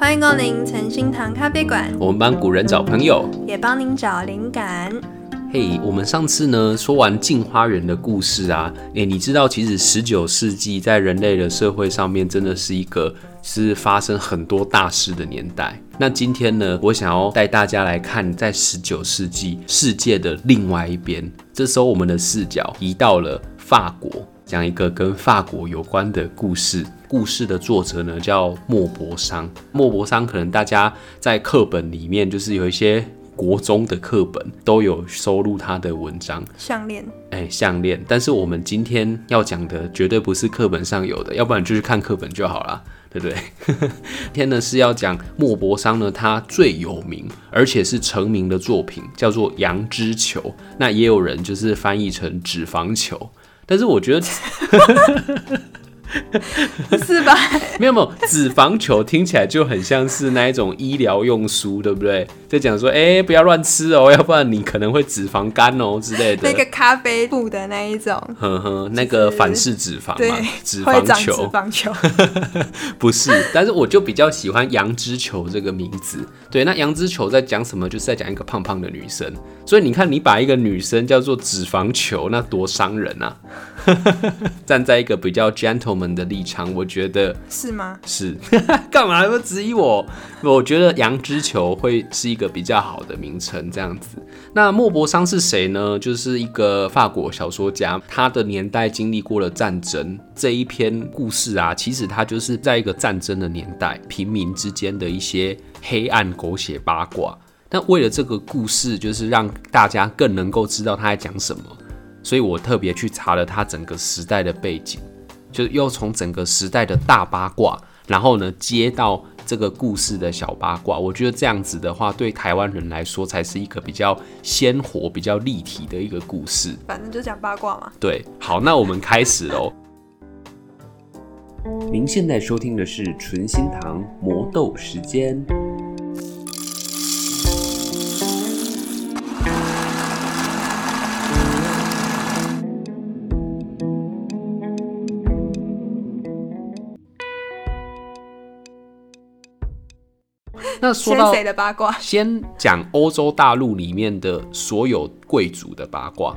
欢迎光临诚心堂咖啡馆。我们帮古人找朋友，也帮您找灵感。嘿，hey, 我们上次呢说完镜花园的故事啊，诶，你知道其实十九世纪在人类的社会上面真的是一个是发生很多大事的年代。那今天呢，我想要带大家来看在十九世纪世界的另外一边。这时候我们的视角移到了法国。讲一个跟法国有关的故事。故事的作者呢叫莫泊桑。莫泊桑可能大家在课本里面，就是有一些国中的课本都有收录他的文章。项链，哎，项链。但是我们今天要讲的绝对不是课本上有的，要不然就去看课本就好了，对不对？今天呢是要讲莫泊桑呢，他最有名而且是成名的作品叫做《羊脂球》，那也有人就是翻译成脂肪球。但是我觉得 是吧？没有没有，脂肪球听起来就很像是那一种医疗用书，对不对？在讲说，哎、欸，不要乱吃哦，要不然你可能会脂肪肝哦之类的。那个咖啡布的那一种，呵呵，那个反式脂肪嘛，脂肪球，脂肪球，不是。但是我就比较喜欢羊脂球这个名字。对，那羊脂球在讲什么？就是在讲一个胖胖的女生。所以你看，你把一个女生叫做脂肪球，那多伤人啊！站在一个比较 gentleman 的立场，我觉得是吗？是。干嘛还不质疑我？我觉得羊脂球会是一个比较好的名称，这样子。那莫泊桑是谁呢？就是一个法国小说家，他的年代经历过了战争。这一篇故事啊，其实他就是在一个战争的年代，平民之间的一些黑暗狗血八卦。那为了这个故事，就是让大家更能够知道他在讲什么，所以我特别去查了他整个时代的背景，就又从整个时代的大八卦，然后呢接到这个故事的小八卦。我觉得这样子的话，对台湾人来说才是一个比较鲜活、比较立体的一个故事。反正就讲八卦嘛。对，好，那我们开始喽。您现在收听的是纯心堂魔豆时间。那说到谁的八卦？先讲欧洲大陆里面的所有贵族的八卦，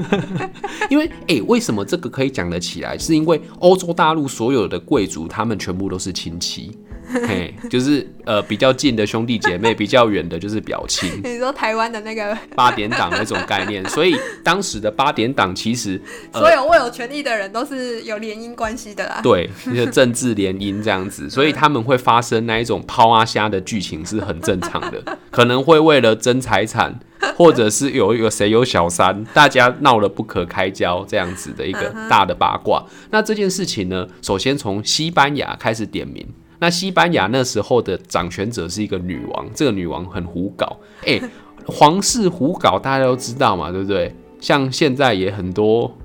因为哎、欸，为什么这个可以讲得起来？是因为欧洲大陆所有的贵族，他们全部都是亲戚。嘿，就是呃比较近的兄弟姐妹，比较远的就是表亲。你说台湾的那个 八点档那种概念，所以当时的八点档其实、呃、所有握有权力的人都是有联姻关系的啦。对，就是政治联姻这样子，所以他们会发生那一种抛阿虾的剧情是很正常的，可能会为了争财产，或者是有一个谁有小三，大家闹得不可开交这样子的一个大的八卦。那这件事情呢，首先从西班牙开始点名。那西班牙那时候的掌权者是一个女王，这个女王很胡搞，哎、皇室胡搞大家都知道嘛，对不对？像现在也很多，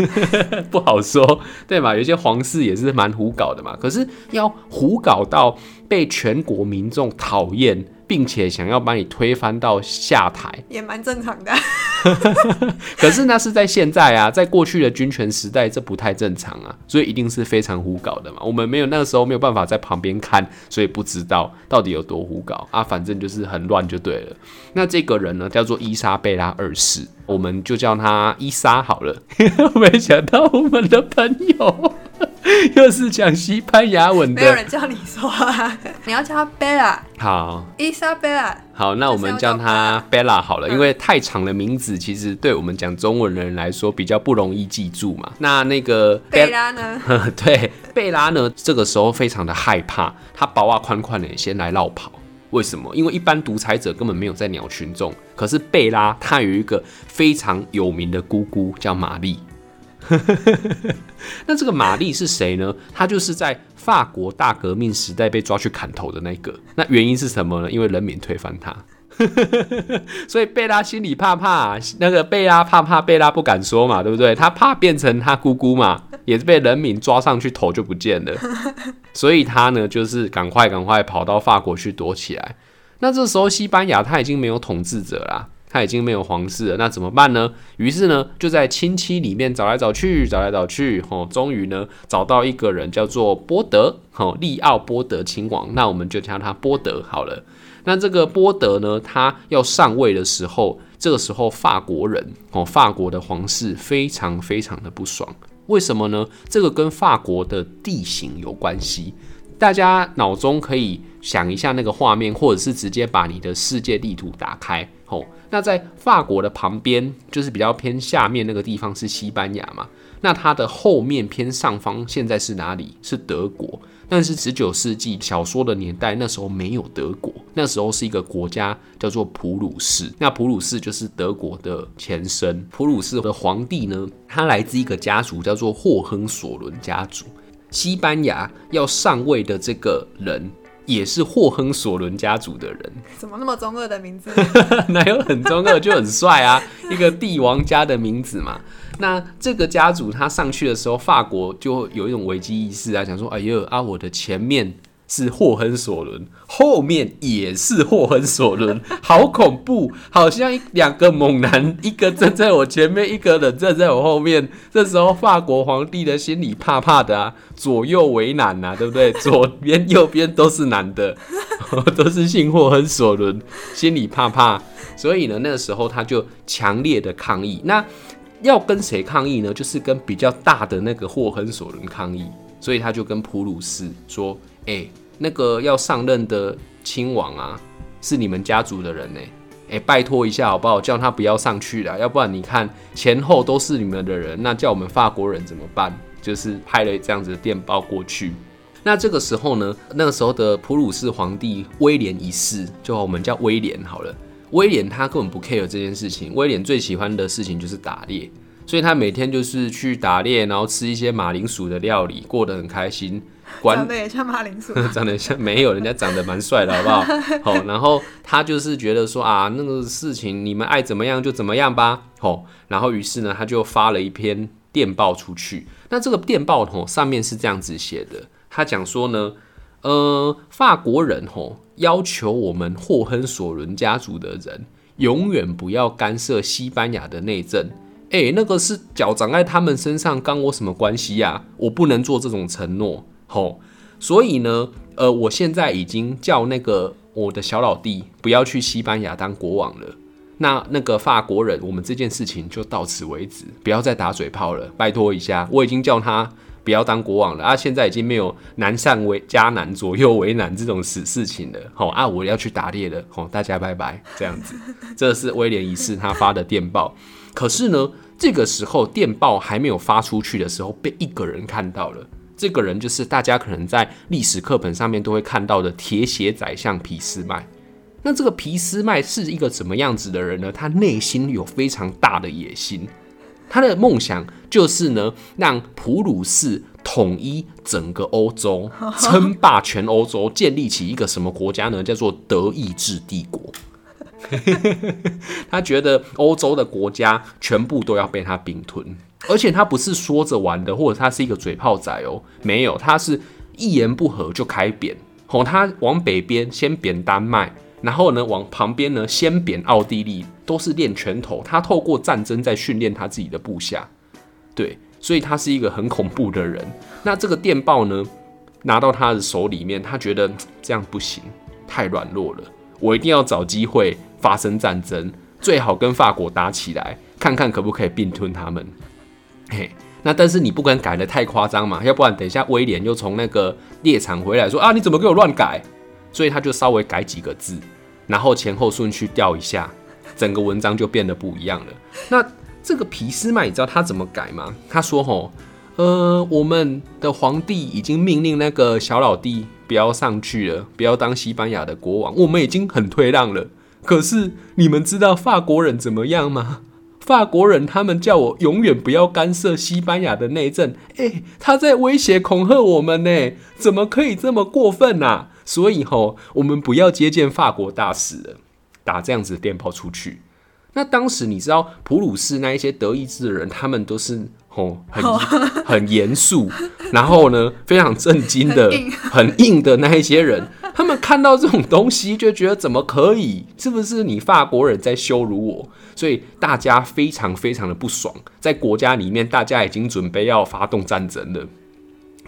不好说，对嘛？有些皇室也是蛮胡搞的嘛。可是要胡搞到被全国民众讨厌，并且想要把你推翻到下台，也蛮正常的。可是那是在现在啊，在过去的军权时代，这不太正常啊，所以一定是非常胡搞的嘛。我们没有那个时候没有办法在旁边看，所以不知道到底有多胡搞啊。反正就是很乱就对了。那这个人呢，叫做伊莎贝拉二世，我们就叫他伊莎好了。没想到我们的朋友。又是讲西班牙文的，没有人叫你说啊，你要叫他贝拉。好，，Isabella。好，那我们叫他贝拉好了，因为太长的名字，其实对我们讲中文的人来说比较不容易记住嘛。那那个贝拉呢？对，贝拉呢，这个时候非常的害怕，他薄啊宽宽的先来绕跑。为什么？因为一般独裁者根本没有在鸟群众，可是贝拉他有一个非常有名的姑姑叫玛丽。那这个玛丽是谁呢？她就是在法国大革命时代被抓去砍头的那个。那原因是什么呢？因为人民推翻他，所以贝拉心里怕怕。那个贝拉怕怕，贝拉不敢说嘛，对不对？他怕变成他姑姑嘛，也是被人民抓上去，头就不见了。所以他呢，就是赶快赶快跑到法国去躲起来。那这时候西班牙他已经没有统治者啦。他已经没有皇室了，那怎么办呢？于是呢，就在亲戚里面找来找去，找来找去，哦，终于呢找到一个人叫做波德，哦，利奥波德亲王，那我们就叫他波德好了。那这个波德呢，他要上位的时候，这个时候法国人，哦，法国的皇室非常非常的不爽，为什么呢？这个跟法国的地形有关系。大家脑中可以想一下那个画面，或者是直接把你的世界地图打开。吼，那在法国的旁边，就是比较偏下面那个地方是西班牙嘛。那它的后面偏上方现在是哪里？是德国。但是十九世纪小说的年代，那时候没有德国，那时候是一个国家叫做普鲁士。那普鲁士就是德国的前身。普鲁士的皇帝呢，他来自一个家族叫做霍亨索伦家族。西班牙要上位的这个人，也是霍亨索伦家族的人。怎么那么中二的名字？哪有很中二就很帅啊？一个帝王家的名字嘛。那这个家族他上去的时候，法国就有一种危机意识啊，想说：哎呦啊，我的前面。是霍亨索伦，后面也是霍亨索伦，好恐怖，好像一两个猛男，一个站在我前面，一个人站在我后面。这时候法国皇帝的心里怕怕的啊，左右为难呐，对不对？左边右边都是男的，都是姓霍亨索伦，心里怕怕。所以呢，那个时候他就强烈的抗议。那要跟谁抗议呢？就是跟比较大的那个霍亨索伦抗议。所以他就跟普鲁士说。哎、那个要上任的亲王啊，是你们家族的人呢。哎、拜托一下好不好？叫他不要上去了，要不然你看前后都是你们的人，那叫我们法国人怎么办？就是派了这样子的电报过去。那这个时候呢，那个时候的普鲁士皇帝威廉一世，就我们叫威廉好了。威廉他根本不 care 这件事情，威廉最喜欢的事情就是打猎，所以他每天就是去打猎，然后吃一些马铃薯的料理，过得很开心。长得也像马铃薯，长得像没有，人家长得蛮帅的，好不好？好，然后他就是觉得说啊，那个事情你们爱怎么样就怎么样吧。好，然后于是呢，他就发了一篇电报出去。那这个电报吼上面是这样子写的，他讲说呢，呃，法国人吼要求我们霍亨索伦家族的人永远不要干涉西班牙的内政。诶，那个是脚长在他们身上，干我什么关系呀？我不能做这种承诺。吼，所以呢，呃，我现在已经叫那个我的小老弟不要去西班牙当国王了。那那个法国人，我们这件事情就到此为止，不要再打嘴炮了，拜托一下。我已经叫他不要当国王了啊，现在已经没有难上为加难，左右为难这种死事情了。好啊，我要去打猎了。好，大家拜拜，这样子。这是威廉一世他发的电报。可是呢，这个时候电报还没有发出去的时候，被一个人看到了。这个人就是大家可能在历史课本上面都会看到的铁血宰相俾斯麦。那这个俾斯麦是一个怎么样子的人呢？他内心有非常大的野心，他的梦想就是呢，让普鲁士统一整个欧洲，称霸全欧洲，建立起一个什么国家呢？叫做德意志帝国。他觉得欧洲的国家全部都要被他并吞。而且他不是说着玩的，或者他是一个嘴炮仔哦，没有，他是一言不合就开扁。吼，他往北边先扁丹麦，然后呢往旁边呢先扁奥地利，都是练拳头。他透过战争在训练他自己的部下，对，所以他是一个很恐怖的人。那这个电报呢拿到他的手里面，他觉得这样不行，太软弱了，我一定要找机会发生战争，最好跟法国打起来，看看可不可以并吞他们。嘿，那但是你不敢改得太夸张嘛，要不然等一下威廉又从那个猎场回来说啊，你怎么给我乱改？所以他就稍微改几个字，然后前后顺序调一下，整个文章就变得不一样了。那这个皮斯麦，你知道他怎么改吗？他说吼，呃，我们的皇帝已经命令那个小老弟不要上去了，不要当西班牙的国王，我们已经很退让了。可是你们知道法国人怎么样吗？法国人他们叫我永远不要干涉西班牙的内政，诶，他在威胁恐吓我们呢，怎么可以这么过分啊？所以吼，我们不要接见法国大使了，打这样子的电报出去。那当时你知道普鲁士那一些德意志的人，他们都是吼很很严肃，然后呢非常震惊的很硬的那一些人，他们看到这种东西就觉得怎么可以？是不是你法国人在羞辱我？所以大家非常非常的不爽，在国家里面，大家已经准备要发动战争了，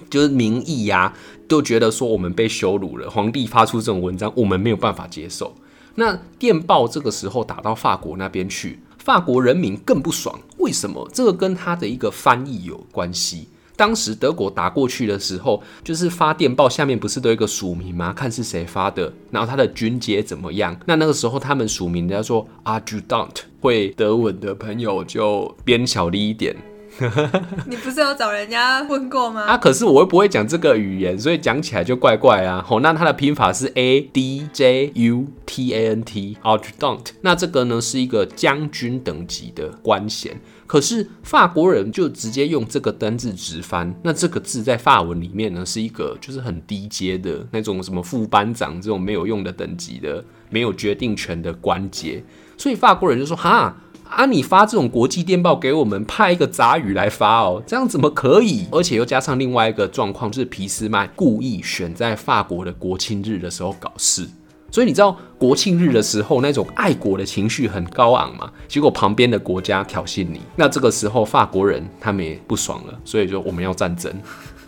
就是民意呀、都觉得说我们被羞辱了。皇帝发出这种文章，我们没有办法接受。那电报这个时候打到法国那边去，法国人民更不爽。为什么？这个跟他的一个翻译有关系。当时德国打过去的时候，就是发电报，下面不是都有一个署名吗？看是谁发的，然后他的军阶怎么样？那那个时候他们署名叫做 Adjutant，会德文的朋友就编小力一点。你不是有找人家问过吗？啊，可是我又不会讲这个语言，所以讲起来就怪怪啊。好，那它的拼法是 A D J U T A N T，Adjutant。那这个呢是一个将军等级的官衔。可是法国人就直接用这个单字直翻，那这个字在法文里面呢是一个就是很低阶的那种什么副班长这种没有用的等级的没有决定权的官阶，所以法国人就说哈。啊！你发这种国际电报给我们，派一个杂鱼来发哦，这样怎么可以？而且又加上另外一个状况，就是皮斯麦故意选在法国的国庆日的时候搞事，所以你知道国庆日的时候那种爱国的情绪很高昂嘛？结果旁边的国家挑衅你，那这个时候法国人他们也不爽了，所以就我们要战争。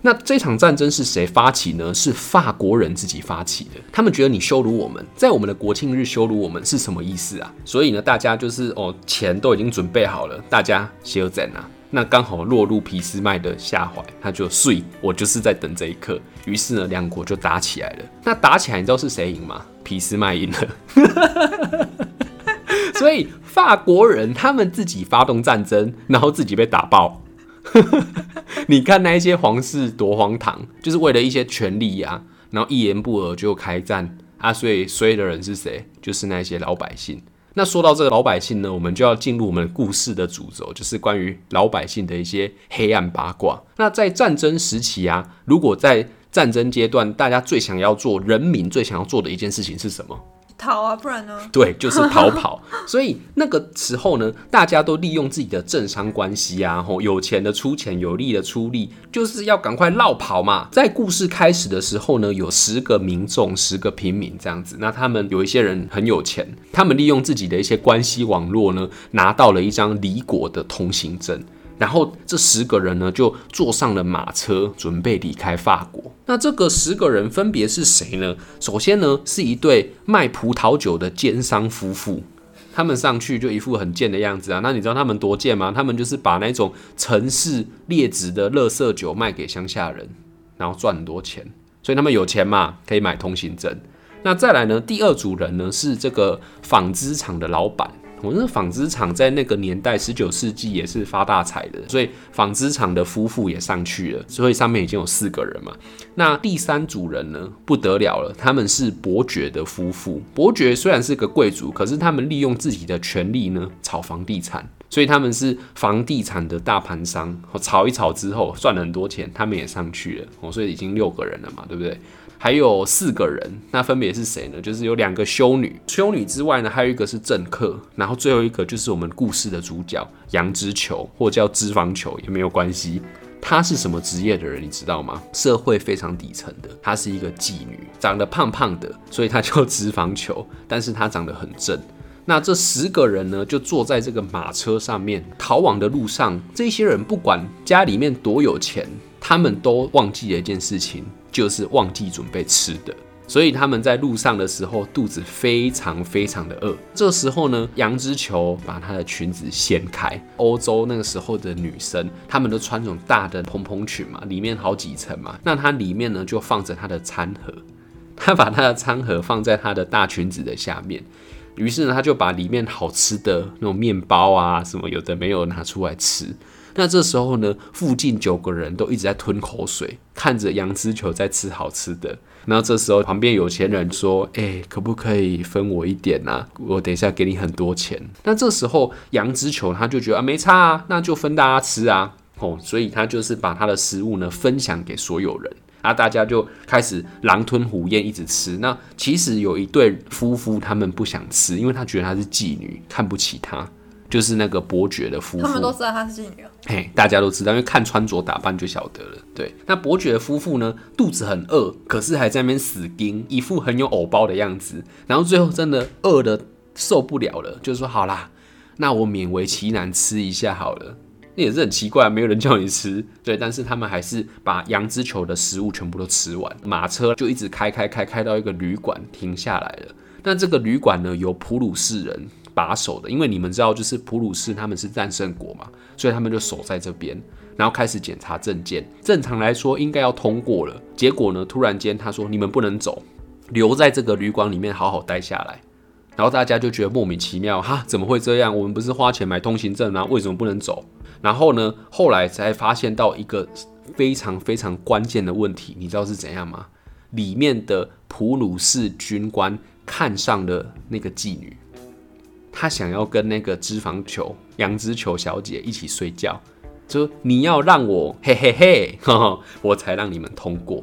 那这场战争是谁发起呢？是法国人自己发起的。他们觉得你羞辱我们，在我们的国庆日羞辱我们是什么意思啊？所以呢，大家就是哦，钱都已经准备好了，大家休战啊。那刚好落入俾斯麦的下怀，他就睡，我就是在等这一刻。于是呢，两国就打起来了。那打起来，你知道是谁赢吗？俾斯麦赢了。所以法国人他们自己发动战争，然后自己被打爆。你看那一些皇室多荒唐，就是为了一些权利呀、啊，然后一言不合就开战啊！所以衰的人是谁？就是那些老百姓。那说到这个老百姓呢，我们就要进入我们故事的主轴，就是关于老百姓的一些黑暗八卦。那在战争时期啊，如果在战争阶段，大家最想要做，人民最想要做的一件事情是什么？逃啊，不然呢？对，就是逃跑。所以那个时候呢，大家都利用自己的政商关系啊，吼，有钱的出钱，有力的出力，就是要赶快落跑嘛。在故事开始的时候呢，有十个民众，十个平民这样子。那他们有一些人很有钱，他们利用自己的一些关系网络呢，拿到了一张离国的通行证。然后这十个人呢，就坐上了马车，准备离开法国。那这个十个人分别是谁呢？首先呢，是一对卖葡萄酒的奸商夫妇，他们上去就一副很贱的样子啊。那你知道他们多贱吗？他们就是把那种城市劣质的垃圾酒卖给乡下人，然后赚很多钱。所以他们有钱嘛，可以买通行证。那再来呢，第二组人呢，是这个纺织厂的老板。我那纺织厂在那个年代，十九世纪也是发大财的，所以纺织厂的夫妇也上去了，所以上面已经有四个人嘛。那第三组人呢，不得了了，他们是伯爵的夫妇。伯爵虽然是个贵族，可是他们利用自己的权力呢，炒房地产，所以他们是房地产的大盘商。炒一炒之后赚了很多钱，他们也上去了。所以已经六个人了嘛，对不对？还有四个人，那分别是谁呢？就是有两个修女，修女之外呢，还有一个是政客，然后最后一个就是我们故事的主角杨之球，或叫脂肪球也没有关系。他是什么职业的人，你知道吗？社会非常底层的，她是一个妓女，长得胖胖的，所以她叫脂肪球，但是她长得很正。那这十个人呢，就坐在这个马车上面逃亡的路上，这些人不管家里面多有钱，他们都忘记了一件事情。就是忘记准备吃的，所以他们在路上的时候肚子非常非常的饿。这时候呢，杨之球把她的裙子掀开。欧洲那个时候的女生，她们都穿这种大的蓬蓬裙嘛，里面好几层嘛。那她里面呢就放着她的餐盒，她把她的餐盒放在她的大裙子的下面。于是呢，她就把里面好吃的那种面包啊什么有的没有拿出来吃。那这时候呢，附近九个人都一直在吞口水，看着羊脂球在吃好吃的。然后这时候旁边有钱人说：“哎、可不可以分我一点啊？我等一下给你很多钱。”那这时候羊脂球他就觉得啊，没差啊，那就分大家吃啊。哦，所以他就是把他的食物呢分享给所有人，啊，大家就开始狼吞虎咽一直吃。那其实有一对夫妇他们不想吃，因为他觉得她是妓女，看不起她。就是那个伯爵的夫妇。他们都知道她是妓女。嘿，大家都知道，因为看穿着打扮就晓得了。对，那伯爵的夫妇呢，肚子很饿，可是还在那边死盯，一副很有偶包的样子。然后最后真的饿的受不了了，就说好啦，那我勉为其难吃一下好了。那也是很奇怪，没有人叫你吃。对，但是他们还是把羊脂球的食物全部都吃完。马车就一直开开开开到一个旅馆停下来了。那这个旅馆呢，有普鲁士人把守的，因为你们知道，就是普鲁士他们是战胜国嘛，所以他们就守在这边，然后开始检查证件。正常来说应该要通过了，结果呢，突然间他说你们不能走，留在这个旅馆里面好好待下来。然后大家就觉得莫名其妙，哈，怎么会这样？我们不是花钱买通行证吗？为什么不能走？然后呢，后来才发现到一个非常非常关键的问题，你知道是怎样吗？里面的普鲁士军官看上了那个妓女。他想要跟那个脂肪球、羊脂球小姐一起睡觉，就你要让我嘿嘿嘿 呵呵，我才让你们通过。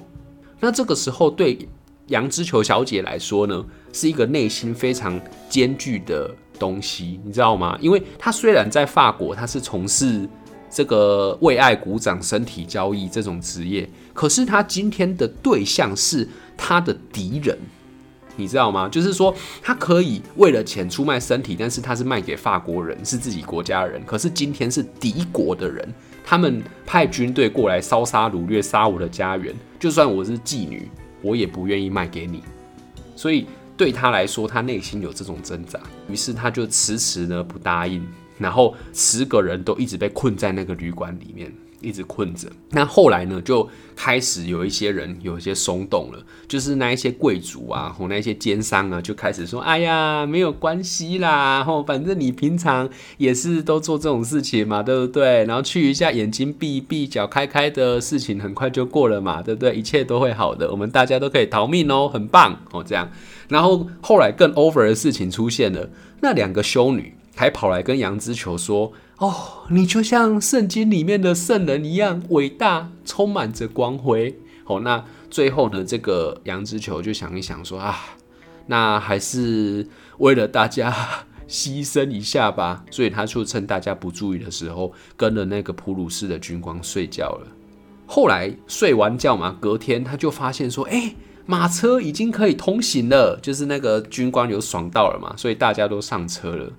那这个时候对羊脂球小姐来说呢，是一个内心非常艰巨的东西，你知道吗？因为她虽然在法国，她是从事这个为爱鼓掌、身体交易这种职业，可是她今天的对象是她的敌人。你知道吗？就是说，他可以为了钱出卖身体，但是他是卖给法国人，是自己国家人。可是今天是敌国的人，他们派军队过来烧杀掳掠，杀我的家园。就算我是妓女，我也不愿意卖给你。所以对他来说，他内心有这种挣扎。于是他就迟迟呢不答应，然后十个人都一直被困在那个旅馆里面。一直困着，那后来呢，就开始有一些人有一些松动了，就是那一些贵族啊，或那一些奸商啊，就开始说：“哎呀，没有关系啦，吼，反正你平常也是都做这种事情嘛，对不对？然后去一下，眼睛闭一闭，脚开开的事情很快就过了嘛，对不对？一切都会好的，我们大家都可以逃命哦，很棒哦，这样。然后后来更 over 的事情出现了，那两个修女还跑来跟羊脂球说。”哦，你就像圣经里面的圣人一样伟大，充满着光辉。哦，那最后呢，这个羊脂球就想一想说啊，那还是为了大家牺牲一下吧。所以他就趁大家不注意的时候，跟了那个普鲁士的军官睡觉了。后来睡完觉嘛，隔天他就发现说，哎，马车已经可以通行了，就是那个军官有爽到了嘛，所以大家都上车了。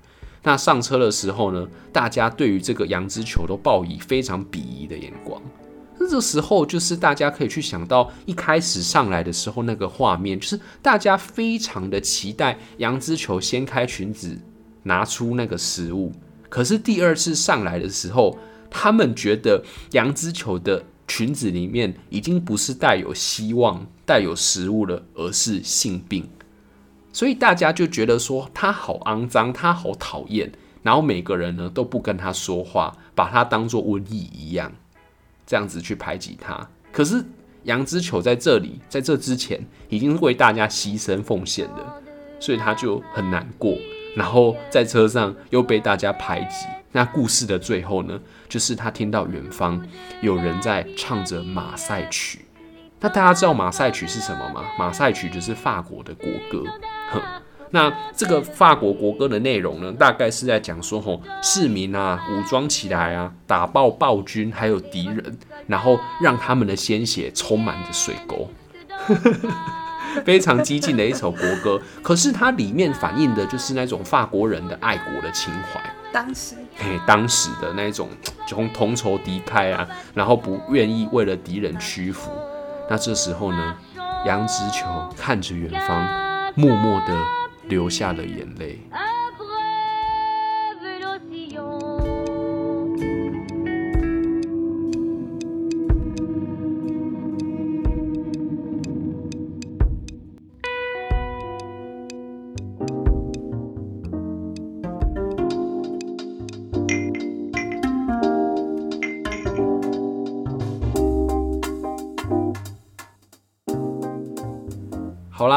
那上车的时候呢，大家对于这个羊脂球都报以非常鄙夷的眼光。那这时候就是大家可以去想到一开始上来的时候那个画面，就是大家非常的期待羊脂球掀开裙子拿出那个食物。可是第二次上来的时候，他们觉得羊脂球的裙子里面已经不是带有希望、带有食物了，而是性病。所以大家就觉得说他好肮脏，他好讨厌，然后每个人呢都不跟他说话，把他当作瘟疫一样，这样子去排挤他。可是羊脂球在这里，在这之前已经为大家牺牲奉献了，所以他就很难过。然后在车上又被大家排挤。那故事的最后呢，就是他听到远方有人在唱着马赛曲。那大家知道马赛曲是什么吗？马赛曲就是法国的国歌。哼，那这个法国国歌的内容呢，大概是在讲说，吼，市民啊，武装起来啊，打爆暴君还有敌人，然后让他们的鲜血充满着水沟，非常激进的一首国歌。可是它里面反映的就是那种法国人的爱国的情怀。当时，嘿，当时的那种从同仇敌忾啊，然后不愿意为了敌人屈服。那这时候呢，羊脂球看着远方。默默地流下了眼泪。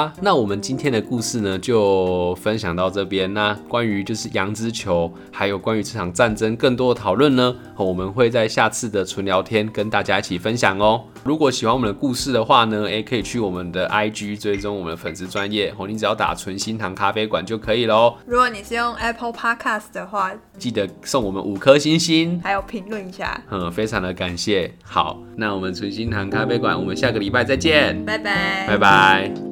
啦，那我们今天的故事呢，就分享到这边。那关于就是羊之球，还有关于这场战争更多的讨论呢，我们会在下次的纯聊天跟大家一起分享哦。如果喜欢我们的故事的话呢，诶，可以去我们的 IG 追踪我们的粉丝专业哦，你只要打纯心堂咖啡馆就可以喽。如果你是用 Apple Podcast 的话，记得送我们五颗星星，还有评论一下，嗯，非常的感谢。好，那我们纯心堂咖啡馆，我们下个礼拜再见，拜拜，拜拜。